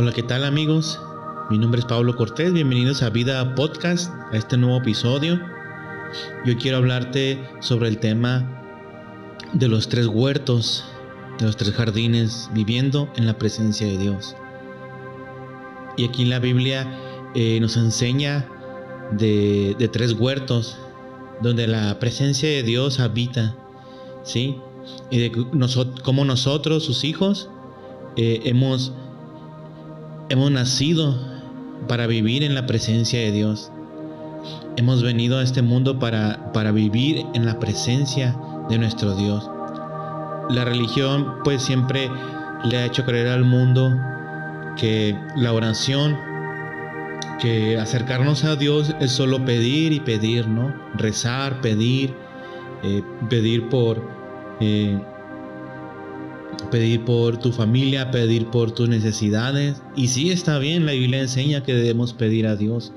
Hola, ¿qué tal amigos? Mi nombre es Pablo Cortés, bienvenidos a Vida Podcast, a este nuevo episodio. Yo quiero hablarte sobre el tema de los tres huertos, de los tres jardines, viviendo en la presencia de Dios. Y aquí la Biblia eh, nos enseña de, tres huertos, donde la presencia de Dios habita, ¿sí? Y de cómo nosotros, sus hijos, eh, hemos, hemos nacido para vivir en la presencia de Dios. Hemos venido a este mundo para, para vivir en la presencia de nuestro Dios. La religión pues siempre le ha hecho creer al mundo que la oración, que acercarnos a Dios es solo pedir y pedir, ¿no? Rezar, pedir, eh, pedir por... Eh, pedir por tu familia, pedir por tus necesidades. Y sí está bien, la Biblia enseña que debemos pedir a Dios.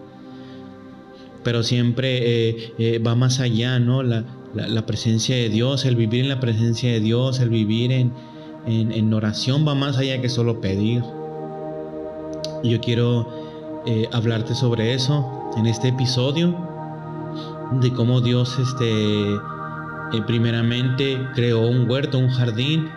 Pero siempre eh, va más allá, ¿no? La, presencia de Dios, el vivir en la presencia de Dios, el vivir en, oración va más allá que solo pedir. Y yo quiero eh, hablarte sobre eso en este episodio, de cómo Dios este, eh, primeramente creó un huerto, un jardín,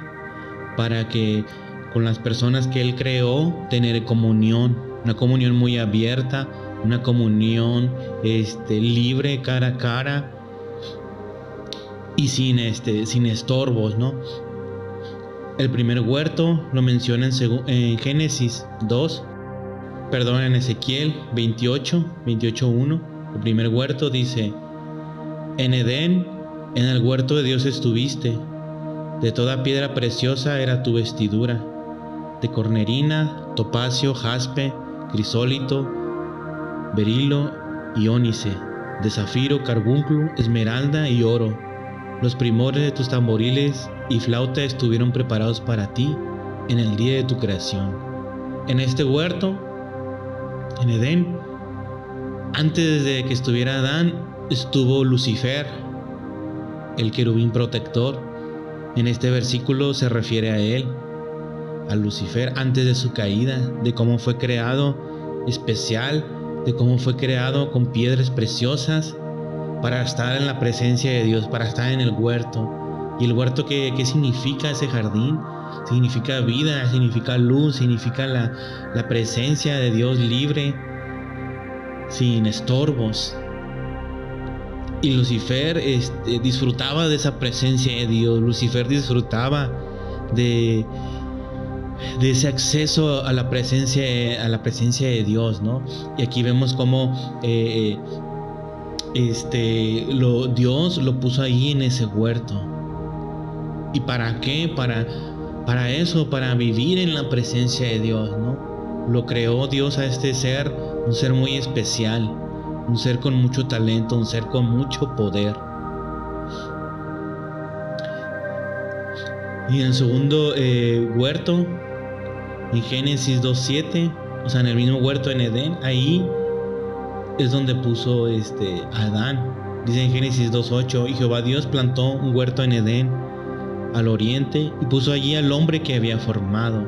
para que con las personas que Él creó tener comunión, una comunión muy abierta, una comunión este, libre cara a cara, y sin, este, sin estorbos, ¿no? El primer huerto lo menciona en, en Génesis 2, perdón, en Ezequiel 28, 28.1. El primer huerto dice, en Edén, en el huerto de Dios estuviste, de toda piedra preciosa era tu vestidura, de cornerina, topacio, jaspe, crisólito, berilo y ónice, de zafiro, carbúnculo, esmeralda y oro los primores de tus tamboriles y flauta estuvieron preparados para ti en el día de tu creación. En este huerto, en Edén, antes de que estuviera Adán, estuvo Lucifer, el querubín protector. En este versículo se refiere a él, a Lucifer, antes de su caída, de cómo fue creado especial, de cómo fue creado con piedras preciosas para estar en la presencia de Dios, para estar en el huerto. ¿Y el huerto qué, significa ese jardín? Significa vida, significa luz, significa la, presencia de Dios libre, sin estorbos. Y Lucifer este, disfrutaba de esa presencia de Dios. Lucifer disfrutaba de, ese acceso a la presencia, a la presencia de Dios, ¿no? Y aquí vemos cómo eh, este, lo, Dios lo puso ahí en ese huerto. ¿Y para qué? Para, para eso, para vivir en la presencia de Dios, ¿no? Lo creó Dios a este ser, un ser muy especial, un ser con mucho talento, un ser con mucho poder. Y en el segundo eh, huerto, en Génesis 2.7, o sea, en el mismo huerto en Edén, ahí es donde puso este, Adán. Dice en Génesis 2.8, y Jehová Dios plantó un huerto en Edén, al oriente, y puso allí al hombre que había formado.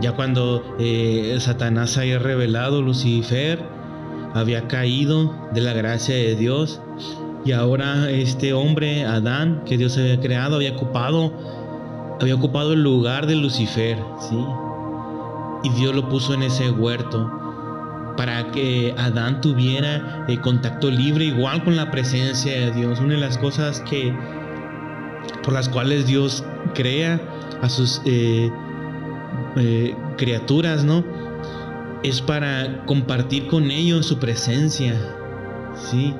Ya cuando eh, Satanás había revelado, Lucifer había caído de la gracia de Dios, y ahora este hombre, Adán, que Dios había creado, había ocupado, había ocupado el lugar de Lucifer, ¿sí? Y Dios lo puso en ese huerto para que Adán tuviera eh, contacto libre igual con la presencia de Dios. Una de las cosas que por las cuales Dios crea a sus eh, eh, criaturas, ¿no? Es para compartir con ellos su presencia, ¿sí?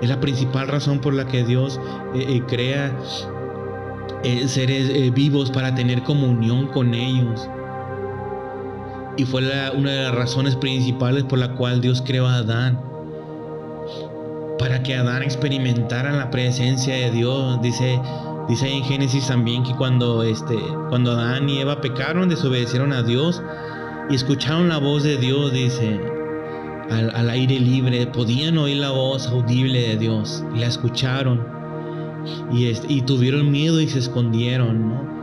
Es la principal razón por la que Dios crea seres vivos para tener comunión con ellos. Y fue una de las razones principales por la cual Dios creó a Adán. Para que Adán experimentara la presencia de Dios. Dice, dice en Génesis también que cuando, este, cuando Adán y Eva pecaron, desobedecieron a Dios y escucharon la voz de Dios, dice, al, aire libre, podían oír la voz audible de Dios y la escucharon. Y, y tuvieron miedo y se escondieron, ¿no?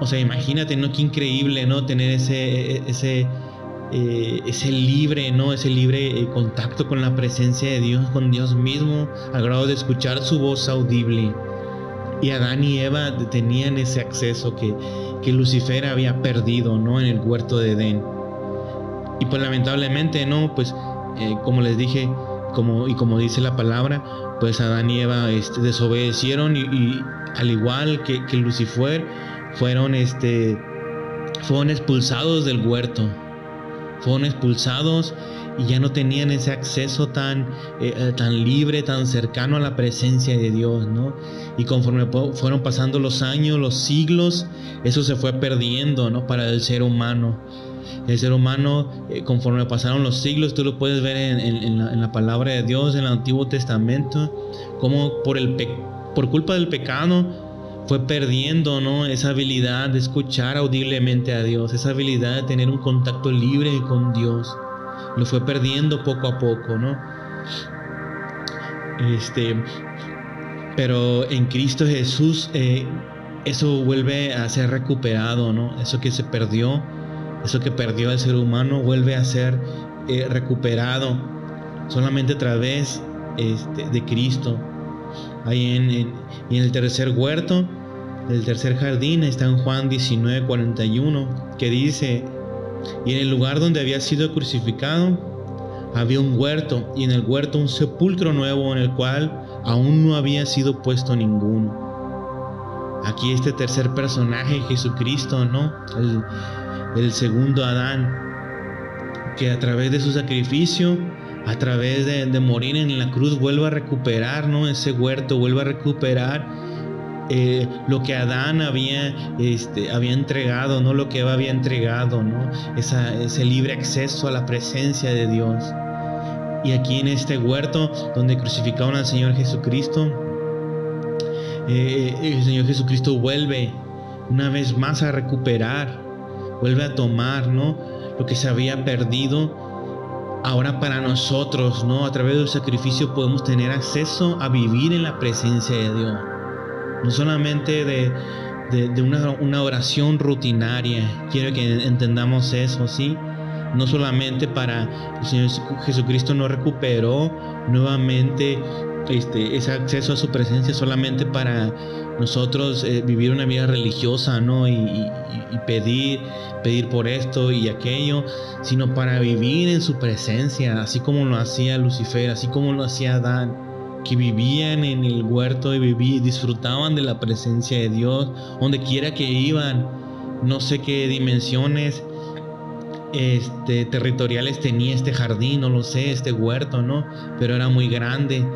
O sea, imagínate, ¿no? Qué increíble, ¿no? Tener ese, ese, eh, ese libre, ¿no? Ese libre eh, contacto con la presencia de Dios, con Dios mismo, al grado de escuchar su voz audible. Y Adán y Eva tenían ese acceso que, que Lucifer había perdido, ¿no? En el huerto de Edén. Y pues lamentablemente, ¿no? Pues eh, como les dije, como, y como dice la palabra, pues Adán y Eva este, desobedecieron y, al igual que, que Lucifer, fueron, este, fueron expulsados del huerto fueron expulsados y ya no tenían ese acceso tan, eh, eh, tan libre, tan cercano a la presencia de Dios, ¿no? Y conforme fueron pasando los años, los siglos, eso se fue perdiendo, ¿no? Para el ser humano. El ser humano, eh, conforme pasaron los siglos, tú lo puedes ver en, la, en, la, palabra de Dios, en el Antiguo Testamento, como por, el por culpa del pecado, fue perdiendo ¿no? esa habilidad de escuchar audiblemente a Dios, esa habilidad de tener un contacto libre con Dios. Lo fue perdiendo poco a poco, ¿no? Este, pero en Cristo Jesús eh, eso vuelve a ser recuperado, ¿no? Eso que se perdió, eso que perdió el ser humano vuelve a ser eh, recuperado solamente a través este, de Cristo. Ahí en, en el tercer huerto el tercer jardín está en Juan 19, 41, que dice, y en el lugar donde había sido crucificado había un huerto, y en el huerto un sepulcro nuevo en el cual aún no había sido puesto ninguno. Aquí este tercer personaje, Jesucristo, ¿no? El, segundo Adán, que a través de su sacrificio, a través de, de morir en la cruz, vuelve a recuperar, ¿no? Ese huerto, vuelve a recuperar eh, lo que Adán había, este, había entregado, no lo que Eva había entregado, ¿no? ese libre acceso a la presencia de Dios. Y aquí en este huerto donde crucificaron al Señor Jesucristo, eh, el Señor Jesucristo vuelve una vez más a recuperar, vuelve a tomar, ¿no? Lo que se había perdido. Ahora para nosotros, ¿no? A través del sacrificio podemos tener acceso a vivir en la presencia de Dios no solamente de, una, oración rutinaria. Quiero que entendamos eso, ¿sí? No solamente para el Señor Jesucristo no recuperó nuevamente este, ese acceso a su presencia solamente para nosotros eh, vivir una vida religiosa, ¿no? Y, y, pedir, pedir por esto y aquello, sino para vivir en su presencia, así como lo hacía Lucifer, así como lo hacía Adán que vivían en el huerto y disfrutaban de la presencia de Dios, donde quiera que iban, no sé qué dimensiones este, territoriales tenía este jardín, no lo sé, este huerto, ¿no? Pero era muy grande.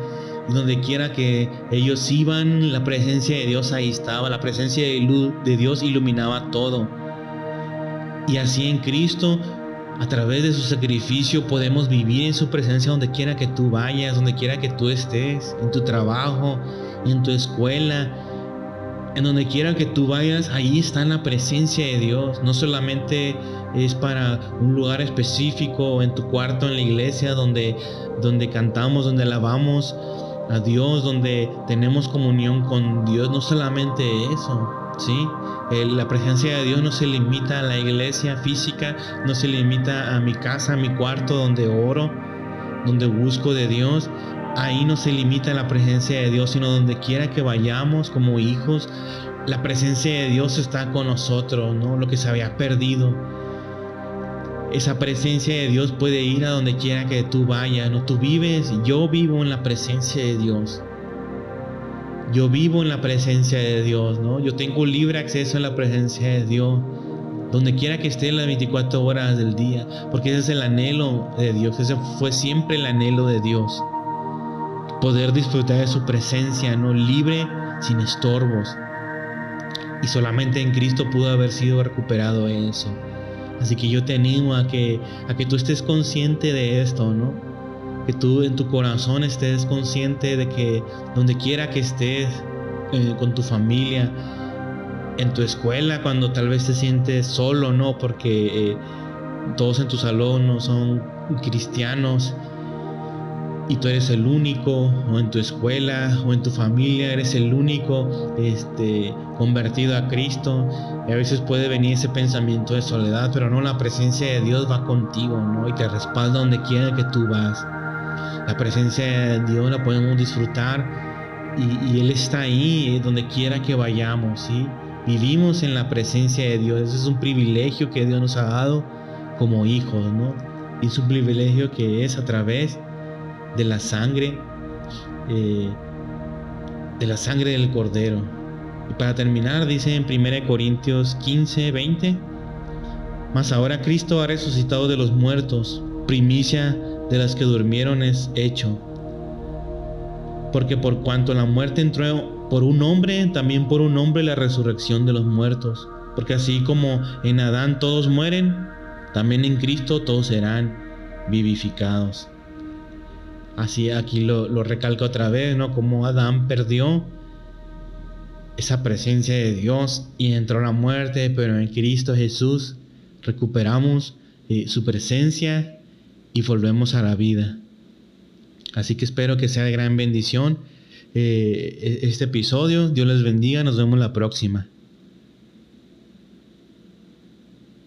Y donde quiera que ellos iban, la presencia de Dios ahí estaba, la presencia de, de Dios iluminaba todo. Y así en Cristo a través de su sacrificio podemos vivir en su presencia donde quiera que tú vayas, donde quiera que tú estés, en tu trabajo, en tu escuela, en donde quiera que tú vayas, ahí está la presencia de Dios. No solamente es para un lugar específico, en tu cuarto, en la iglesia, donde, donde cantamos, donde alabamos a Dios, donde tenemos comunión con Dios. No solamente eso, ¿sí? La presencia de Dios no se limita a la iglesia física, no se limita a mi casa, a mi cuarto donde oro, donde busco de Dios. Ahí no se limita la presencia de Dios, sino donde quiera que vayamos como hijos, la presencia de Dios está con nosotros, ¿no? Lo que se había perdido. Esa presencia de Dios puede ir a donde quiera que tú vayas, ¿no? Tú vives, yo vivo en la presencia de Dios yo vivo en la presencia de Dios, ¿no? Yo tengo libre acceso a la presencia de Dios, donde quiera que esté en las 24 horas del día, porque ese es el anhelo de Dios, ese fue siempre el anhelo de Dios. Poder disfrutar de su presencia, ¿no? Libre, sin estorbos. Y solamente en Cristo pudo haber sido recuperado eso. Así que yo te animo a que, a que tú estés consciente de esto, ¿no? Que tú en tu corazón estés consciente de que donde quiera que estés eh, con tu familia, en tu escuela, cuando tal vez te sientes solo, ¿no? Porque eh, todos en tu salón no son cristianos. y tú eres el único, o en tu escuela, o en tu familia, eres el único este, convertido a Cristo. Y a veces puede venir ese pensamiento de soledad, pero no, la presencia de Dios va contigo, ¿no? Y te respalda donde quiera que tú vas. La presencia de Dios la podemos disfrutar y, Él está ahí, eh, donde quiera que vayamos, ¿sí? Vivimos en la presencia de Dios. Ese es un privilegio que Dios nos ha dado como hijos, ¿no? Y es un privilegio que es a través de la sangre, eh, de la sangre del Cordero. Y para terminar, dice en 1 Corintios 15, 20, mas ahora Cristo ha resucitado de los muertos, primicia de las que durmieron es hecho. Porque por cuanto la muerte entró por un hombre, también por un hombre la resurrección de los muertos. Porque así como en Adán todos mueren, también en Cristo todos serán vivificados. Así aquí lo, lo recalco otra vez, ¿no? Como Adán perdió esa presencia de Dios y entró la muerte, pero en Cristo Jesús recuperamos eh, su presencia y volvemos a la vida. Así que espero que sea de gran bendición eh, e-, este episodio. Dios les bendiga. Nos vemos la próxima.